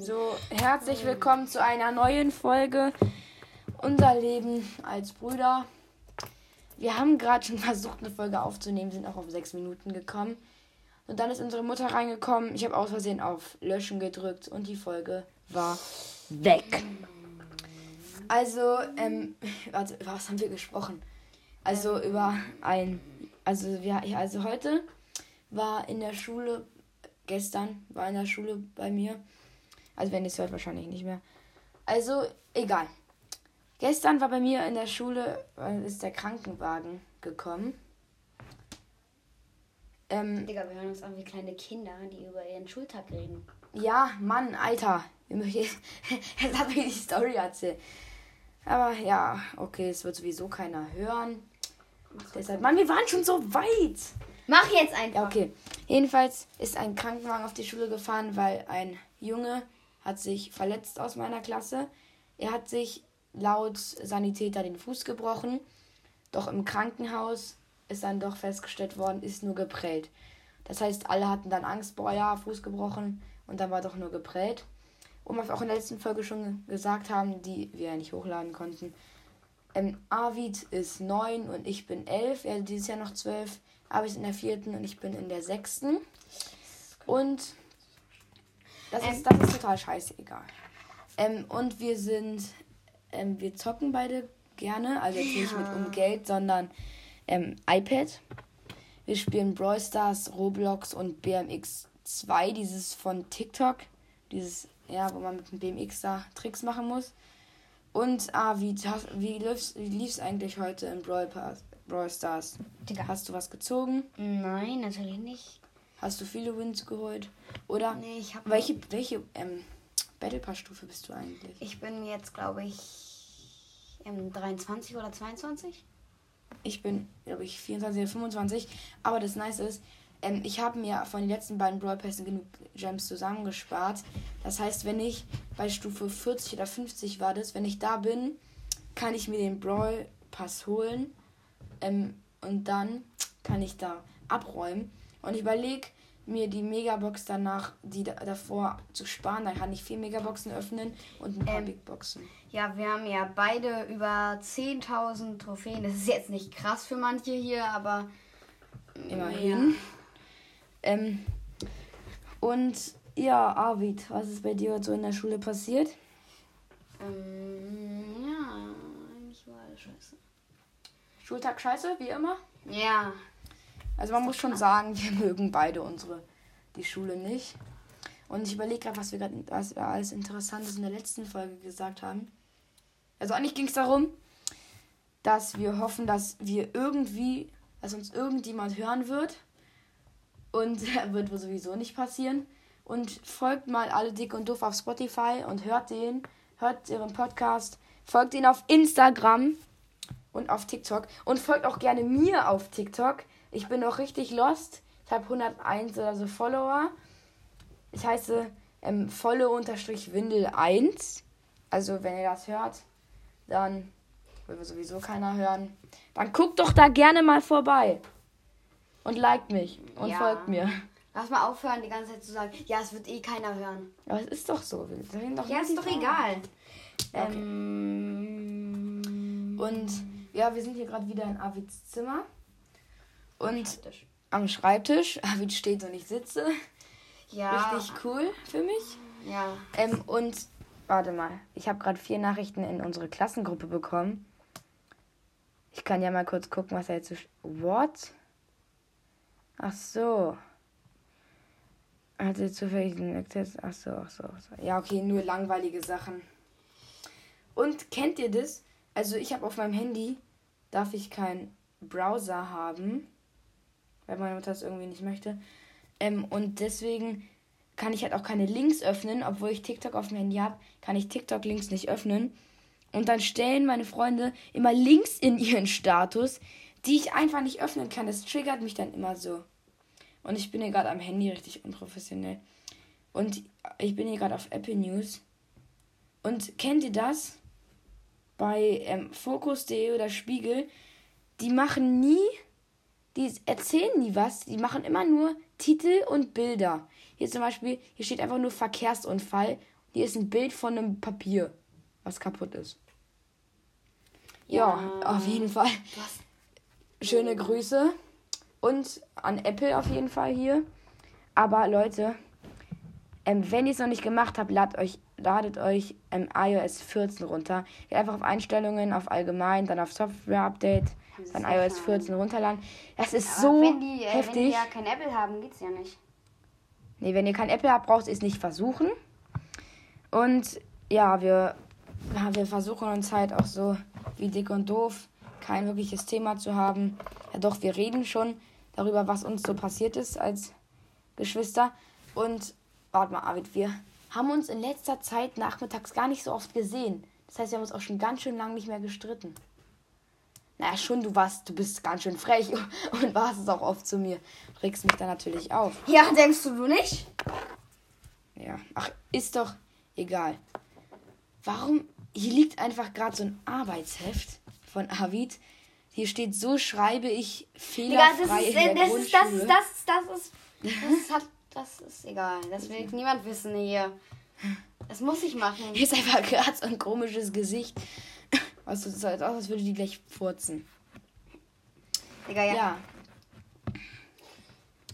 So, herzlich willkommen zu einer neuen Folge Unser Leben als Brüder. Wir haben gerade schon versucht, eine Folge aufzunehmen, sind auch auf sechs Minuten gekommen. Und dann ist unsere Mutter reingekommen. Ich habe aus Versehen auf Löschen gedrückt und die Folge war weg. Also, ähm, warte, über was haben wir gesprochen? Also über ein, also wir, also heute war in der Schule, gestern war in der Schule bei mir also wenn ihr es hört, wahrscheinlich nicht mehr. Also, egal. Gestern war bei mir in der Schule, äh, ist der Krankenwagen gekommen. Ähm, Digga, wir hören uns an wie kleine Kinder, die über ihren Schultag reden. Ja, Mann, Alter. Jetzt hat mir die Story erzählt. Aber ja, okay, es wird sowieso keiner hören. Deshalb, Mann, wir waren schon so weit. Mach jetzt einfach. Ja, okay. Jedenfalls ist ein Krankenwagen auf die Schule gefahren, weil ein Junge hat sich verletzt aus meiner Klasse. Er hat sich laut Sanitäter den Fuß gebrochen. Doch im Krankenhaus ist dann doch festgestellt worden, ist nur geprellt. Das heißt, alle hatten dann Angst, boah, ja, Fuß gebrochen und dann war doch nur geprellt. Und was wir auch in der letzten Folge schon gesagt haben, die wir ja nicht hochladen konnten. Ähm, Arvid ist neun und ich bin elf. Er ist dieses Jahr noch zwölf. Arvid ist in der vierten und ich bin in der sechsten. Und das, ähm, ist, das ist total scheißegal. Ähm, und wir sind, ähm, wir zocken beide gerne, also jetzt ja. nicht mit um Geld, sondern ähm, iPad. Wir spielen Brawl Stars, Roblox und BMX 2, dieses von TikTok, dieses, ja, wo man mit dem BMX da Tricks machen muss. Und, ah, wie, wie, lief's, wie lief's eigentlich heute in Brawl, Pass, Brawl Stars? Digga. Hast du was gezogen? Nein, natürlich nicht. Hast du viele Wins geholt? Oder nee, ich habe welche welche ähm, Battle Pass Stufe bist du eigentlich? Ich bin jetzt glaube ich ähm, 23 oder 22. Ich bin glaube ich 24 oder 25, aber das nice ist, ähm, ich habe mir von den letzten beiden Brawl Pässen genug Gems zusammengespart. Das heißt, wenn ich bei Stufe 40 oder 50 war das, wenn ich da bin, kann ich mir den Brawl Pass holen ähm, und dann kann ich da abräumen. Und ich überlege mir die Megabox danach, die da, davor zu sparen. Dann kann ich vier Megaboxen öffnen und ein paar ähm, Big Boxen. Ja, wir haben ja beide über 10.000 Trophäen. Das ist jetzt nicht krass für manche hier, aber immerhin. Ja. Ähm, und ja, Arvid, was ist bei dir so in der Schule passiert? Ähm, ja, eigentlich war alles scheiße. Schultag scheiße, wie immer? Ja, also man muss schon sagen, wir mögen beide unsere die Schule nicht. Und ich überlege gerade, was wir gerade was wir alles Interessantes in der letzten Folge gesagt haben. Also eigentlich ging es darum, dass wir hoffen, dass wir irgendwie, dass uns irgendjemand hören wird. Und wird wohl sowieso nicht passieren. Und folgt mal alle dick und doof auf Spotify und hört den, hört ihren Podcast, folgt ihn auf Instagram und auf TikTok und folgt auch gerne mir auf TikTok. Ich bin auch richtig lost. Ich habe 101 oder so Follower. Ich heiße ähm, volle-windel 1. Also, wenn ihr das hört, dann will sowieso keiner hören. Dann guckt doch da gerne mal vorbei. Und liked mich und ja. folgt mir. Lass mal aufhören, die ganze Zeit zu sagen, ja, es wird eh keiner hören. Aber es ist doch so. Doch ja, ist doch egal. Okay. Ähm, und ja, wir sind hier gerade wieder in Avids Zimmer. Und Schreibtisch. am Schreibtisch, Arvid steht und ich sitze. Ja. Richtig cool für mich. Ja. Ähm, und warte mal, ich habe gerade vier Nachrichten in unsere Klassengruppe bekommen. Ich kann ja mal kurz gucken, was er jetzt so. What? Ach so. Hat er zufällig den Access? Ach so, ach so, ach so. Ja, okay, nur langweilige Sachen. Und kennt ihr das? Also ich habe auf meinem Handy, darf ich keinen Browser haben weil meine Mutter es irgendwie nicht möchte. Ähm, und deswegen kann ich halt auch keine Links öffnen, obwohl ich TikTok auf dem Handy habe, kann ich TikTok-Links nicht öffnen. Und dann stellen meine Freunde immer Links in ihren Status, die ich einfach nicht öffnen kann. Das triggert mich dann immer so. Und ich bin hier gerade am Handy richtig unprofessionell. Und ich bin hier gerade auf Apple News. Und kennt ihr das? Bei ähm, Focus.de oder Spiegel, die machen nie die erzählen nie was. Die machen immer nur Titel und Bilder. Hier zum Beispiel, hier steht einfach nur Verkehrsunfall. Hier ist ein Bild von einem Papier, was kaputt ist. Ja, Ja. auf jeden Fall. Was? Schöne Grüße. Und an Apple auf jeden Fall hier. Aber Leute, ähm, wenn ihr es noch nicht gemacht habt, ladet euch, ladet euch ähm, iOS 14 runter. Geht einfach auf Einstellungen, auf Allgemein, dann auf Software Update, dann iOS 14 runterladen. Das ist Aber so wenn die, äh, wenn die heftig. ja kein Apple haben, geht's ja nicht. Nee, wenn ihr kein Apple habt, braucht ihr es nicht versuchen. Und ja, wir, ja, wir versuchen uns halt auch so wie dick und doof kein wirkliches Thema zu haben. Ja doch, wir reden schon darüber, was uns so passiert ist als Geschwister. Und warte mal, Arvid, wir haben uns in letzter Zeit nachmittags gar nicht so oft gesehen. Das heißt, wir haben uns auch schon ganz schön lange nicht mehr gestritten. Naja, schon, du warst, du bist ganz schön frech und warst es auch oft zu mir. Regst mich da natürlich auf. Ja, denkst du, du nicht? Ja, ach, ist doch egal. Warum? Hier liegt einfach gerade so ein Arbeitsheft von Avid. Hier steht, so schreibe ich Digga, das fehlerfrei ist, in der das, ist, das, Grundschule. ist, das, ist, das ist, das ist, hat, das ist egal. Das will niemand wissen hier. Das muss ich machen. Hier ist einfach gerade so ein komisches Gesicht. Was so sieht aus, als würde die gleich furzen. Digga, ja. Ja.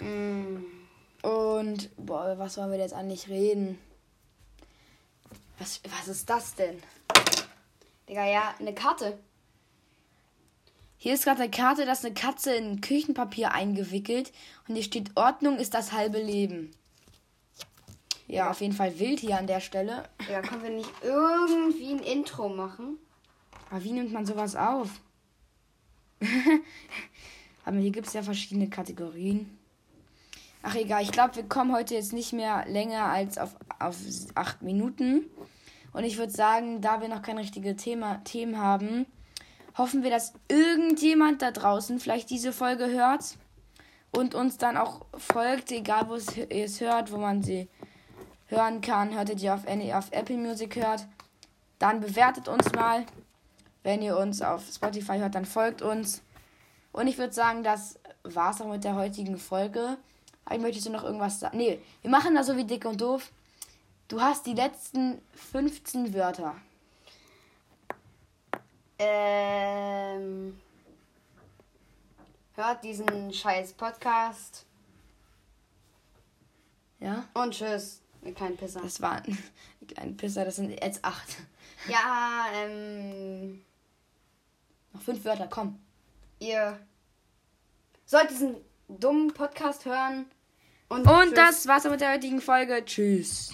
Mm. Und, boah, was wollen wir jetzt eigentlich reden? Was, was ist das denn? Digga, ja, eine Karte. Hier ist gerade eine Karte, da ist eine Katze in Küchenpapier eingewickelt und hier steht Ordnung ist das halbe Leben. Ja, auf jeden Fall wild hier an der Stelle. Digga, können wir nicht irgendwie ein Intro machen? Aber wie nimmt man sowas auf? Aber hier gibt es ja verschiedene Kategorien. Ach egal, ich glaube, wir kommen heute jetzt nicht mehr länger als auf, auf acht Minuten. Und ich würde sagen, da wir noch kein richtiges Thema, Themen haben, hoffen wir, dass irgendjemand da draußen vielleicht diese Folge hört und uns dann auch folgt, egal wo ihr es hört, wo man sie hören kann. Hörtet ihr auf, Any- auf Apple Music hört, dann bewertet uns mal. Wenn ihr uns auf Spotify hört, dann folgt uns. Und ich würde sagen, das war's auch mit der heutigen Folge. Aber möchtest du noch irgendwas sagen? Nee, wir machen das so wie dick und doof. Du hast die letzten 15 Wörter. Ähm. Hört diesen scheiß Podcast. Ja? Und tschüss. Ihr kleinen Pisser. Das waren die kleinen Pisser, das sind jetzt acht. Ja, ähm. Noch fünf Wörter, komm. Ihr sollt diesen dummen Podcast hören. Und, Und tschüss. das war's mit der heutigen Folge. Tschüss.